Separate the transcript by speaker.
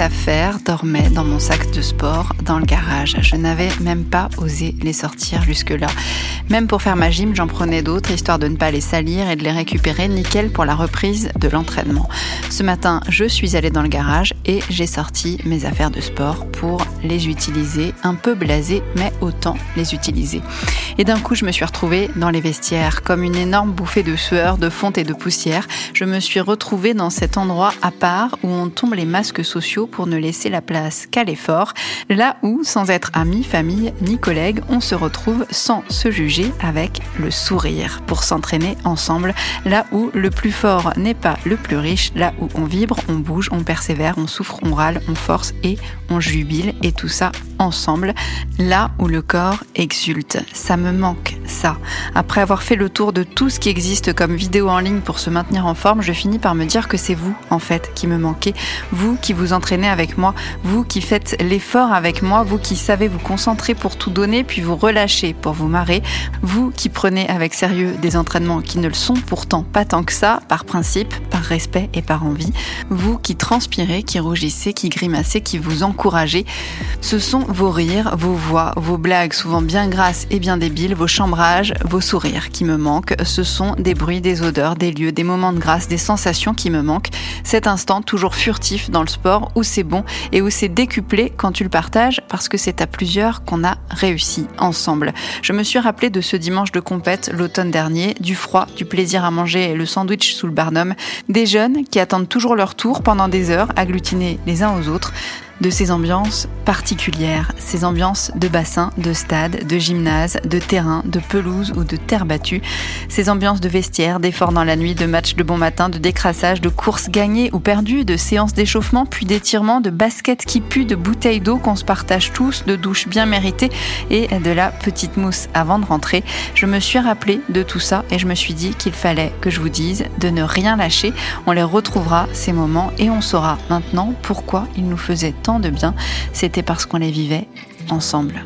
Speaker 1: affaires dormaient dans mon sac de sport dans le garage. Je n'avais même pas osé les sortir jusque-là. Même pour faire ma gym, j'en prenais d'autres histoire de ne pas les salir et de les récupérer nickel pour la reprise de l'entraînement. Ce matin, je suis allée dans le garage et j'ai sorti mes affaires de sport pour les utiliser. Un peu blasé, mais autant les utiliser. Et d'un coup, je me suis retrouvée dans les vestiaires comme une énorme bouffée de sueur, de fonte et de poussière. Je me suis retrouvée dans cet endroit à part où on tombe les masques sociaux pour ne laisser la place qu'à l'effort, là où, sans être amis, famille ni collègues, on se retrouve sans se juger avec le sourire pour s'entraîner ensemble, là où le plus fort n'est pas le plus riche, là où on vibre, on bouge, on persévère, on souffre, on râle, on force et on jubile et tout ça ensemble, là où le corps exulte. Ça me manque, ça. Après avoir fait le tour de tout ce qui existe comme vidéo en ligne pour se maintenir en forme, je finis par me dire que c'est vous, en fait, qui me manquez. Vous qui vous entraînez avec moi, vous qui faites l'effort avec moi, vous qui savez vous concentrer pour tout donner, puis vous relâcher pour vous marrer, vous qui prenez avec sérieux des entraînements qui ne le sont pourtant pas tant que ça, par principe, par respect et par envie, vous qui transpirez, qui rougissez, qui grimacez, qui vous encouragez, ce sont vos rires, vos voix, vos blagues souvent bien grasses et bien débiles, vos vos sourires qui me manquent, ce sont des bruits, des odeurs, des lieux, des moments de grâce, des sensations qui me manquent, cet instant toujours furtif dans le sport où c'est bon et où c'est décuplé quand tu le partages parce que c'est à plusieurs qu'on a réussi ensemble. Je me suis rappelé de ce dimanche de compète l'automne dernier, du froid, du plaisir à manger le sandwich sous le barnum, des jeunes qui attendent toujours leur tour pendant des heures, agglutinés les uns aux autres, de ces ambiances particulières, ces ambiances de bassin, de stade, de gymnase, de terrain, de pelouse ou de terre battue, ces ambiances de vestiaire, d'efforts dans la nuit, de matchs de bon matin, de décrassage, de courses gagnées ou perdues, de séances d'échauffement, puis d'étirement, de baskets qui puent, de bouteilles d'eau qu'on se partage tous, de douches bien méritées et de la petite mousse avant de rentrer. Je me suis rappelé de tout ça et je me suis dit qu'il fallait que je vous dise de ne rien lâcher. On les retrouvera ces moments et on saura maintenant pourquoi ils nous faisaient de bien, c'était parce qu'on les vivait ensemble.